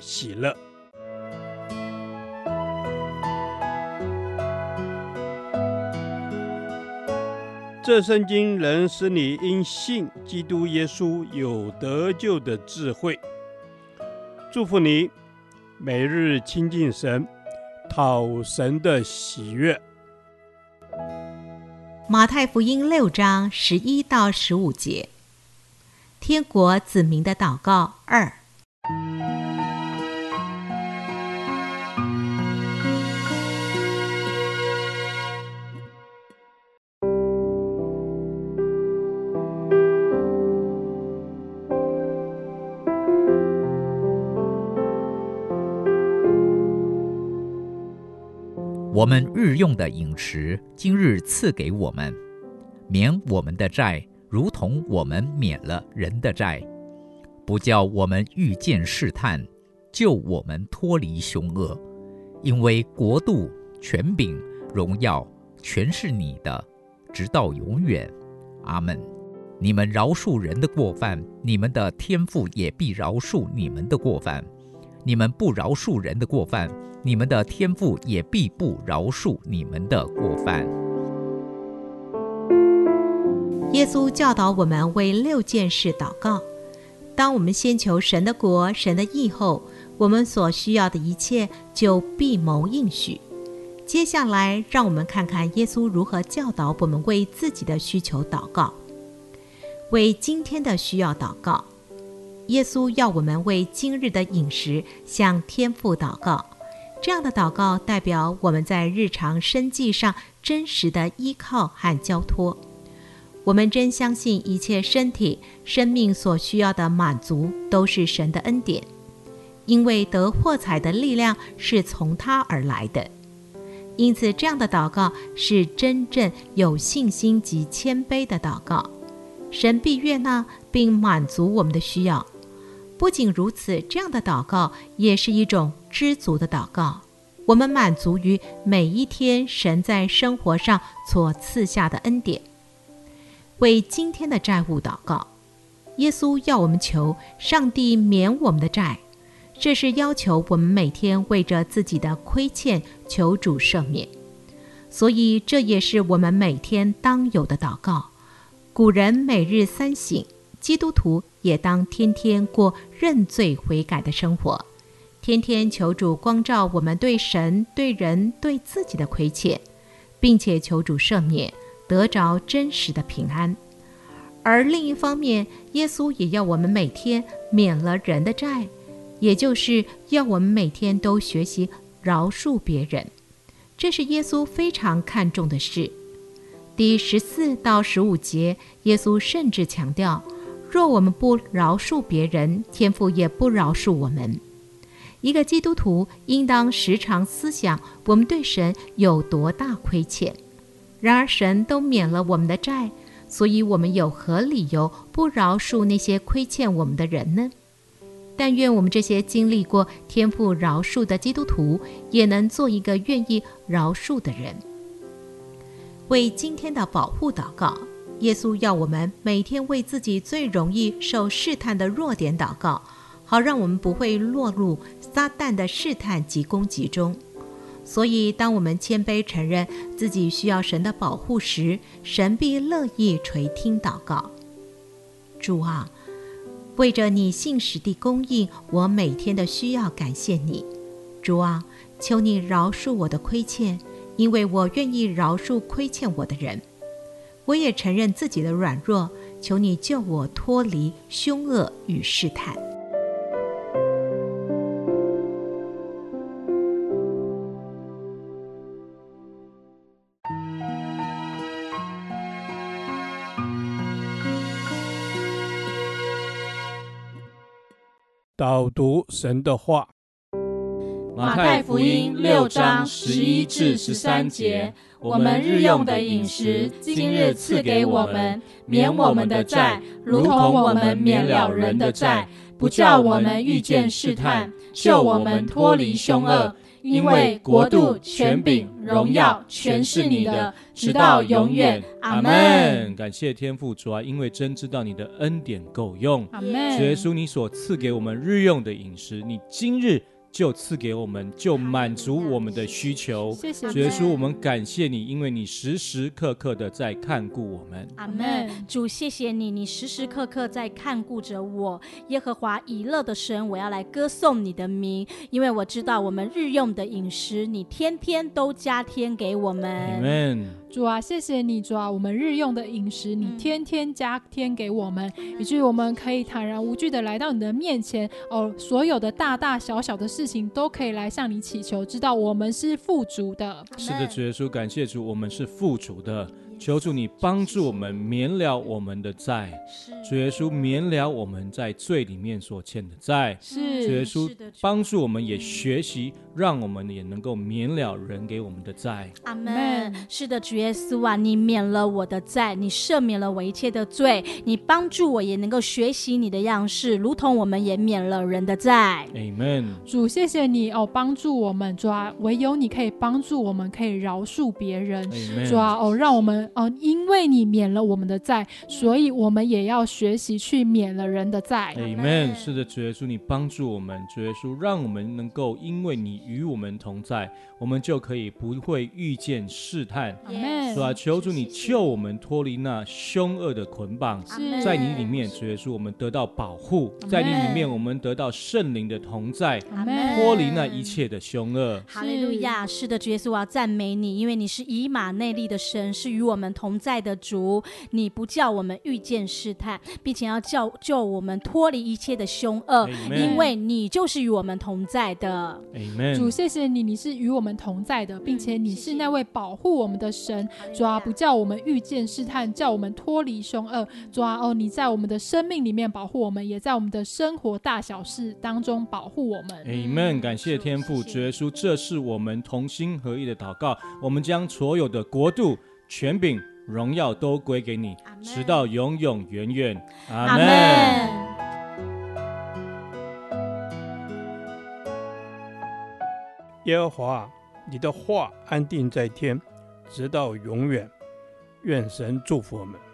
喜乐。这圣经能使你因信基督耶稣有得救的智慧。祝福你，每日亲近神，讨神的喜悦。马太福音六章十一到十五节，天国子民的祷告二。我们日用的饮食，今日赐给我们，免我们的债，如同我们免了人的债，不叫我们遇见试探，救我们脱离凶恶，因为国度、权柄、荣耀，全是你的，直到永远。阿门。你们饶恕人的过犯，你们的天父也必饶恕你们的过犯；你们不饶恕人的过犯，你们的天父也必不饶恕你们的过犯。耶稣教导我们为六件事祷告。当我们先求神的国、神的义后，我们所需要的一切就必蒙应许。接下来，让我们看看耶稣如何教导我们为自己的需求祷告。为今天的需要祷告，耶稣要我们为今日的饮食向天父祷告。这样的祷告代表我们在日常生计上真实的依靠和交托。我们真相信一切身体、生命所需要的满足都是神的恩典，因为得货财的力量是从他而来的。因此，这样的祷告是真正有信心及谦卑的祷告。神必悦纳并满足我们的需要。不仅如此，这样的祷告也是一种知足的祷告。我们满足于每一天神在生活上所赐下的恩典。为今天的债务祷告，耶稣要我们求上帝免我们的债，这是要求我们每天为着自己的亏欠求主赦免。所以这也是我们每天当有的祷告。古人每日三省。基督徒也当天天过认罪悔改的生活，天天求主光照我们对神、对人、对自己的亏欠，并且求主赦免，得着真实的平安。而另一方面，耶稣也要我们每天免了人的债，也就是要我们每天都学习饶恕别人，这是耶稣非常看重的事。第十四到十五节，耶稣甚至强调。若我们不饶恕别人，天父也不饶恕我们。一个基督徒应当时常思想我们对神有多大亏欠。然而神都免了我们的债，所以我们有何理由不饶恕那些亏欠我们的人呢？但愿我们这些经历过天父饶恕的基督徒，也能做一个愿意饶恕的人。为今天的保护祷告。耶稣要我们每天为自己最容易受试探的弱点祷告，好让我们不会落入撒旦的试探及攻击中。所以，当我们谦卑承认自己需要神的保护时，神必乐意垂听祷告。主啊，为着你信实的供应，我每天的需要感谢你。主啊，求你饶恕我的亏欠，因为我愿意饶恕亏欠我的人。我也承认自己的软弱，求你救我脱离凶恶与试探。导读神的话。马太福音六章十一至十三节，我们日用的饮食，今日赐给我们，免我们的债，如同我们免了人的债，不叫我们遇见试探，救我们脱离凶恶。因为国度、权柄、荣耀，全是你的，直到永远。阿门。感谢天父主啊，因为真知道你的恩典够用。阿门。主耶稣，你所赐给我们日用的饮食，你今日。就赐给我们，就满足我们的需求。谢谢主耶稣，我们感谢你，因为你时时刻刻的在看顾我们。阿门。主，谢谢你，你时时刻刻在看顾着我。耶和华以勒的神，我要来歌颂你的名，因为我知道我们日用的饮食，你天天都加添给我们。阿门。主啊，谢谢你，主啊，我们日用的饮食，你天天加添给我们，以至于我们可以坦然无惧的来到你的面前。哦，所有的大大小小的事情都可以来向你祈求，知道我们是富足的。是的，主耶稣，感谢主，我们是富足的。求主你帮助我们免了我们的债，主耶稣免了我们在罪里面所欠的债，是主耶稣帮助我们也学习，让我们也能够免了人给我们的债。阿门。是的，主耶稣啊，你免了我的债，你赦免了我一切的罪，你帮助我也能够学习你的样式，如同我们也免了人的债。阿门。主，谢谢你哦，帮助我们，主啊，唯有你可以帮助我们，可以饶恕别人，主啊，哦，让我们。哦，因为你免了我们的债，所以我们也要学习去免了人的债。Amen。是的，主耶稣，你帮助我们，主耶稣，让我们能够因为你与我们同在，我们就可以不会遇见试探。阿门。是吧？求主你救我们脱离那凶恶的捆绑，在你里面，主耶稣，我们得到保护，在你里面，我们得到圣灵的同在，脱离那一切的凶恶。哈利路亚！是的，主耶稣，我要赞美你，因为你是以马内利的神，是与我们同在的主，你不叫我们遇见试探，并且要叫救我们脱离一切的凶恶因为你就是与我们同在的。主，谢谢你，你是与我们同在的，并且你是那位保护我们的神。主啊，不叫我们遇见试探，叫我们脱离凶恶。主啊，哦，你在我们的生命里面保护我们，也在我们的生活大小事当中保护我们。Amen。感谢天父，主耶稣，这是我们同心合意的祷告。我们将所有的国度、权柄、荣耀都归给你，直到永永远远。阿门。耶和华，你的话安定在天，直到永远。愿神祝福我们。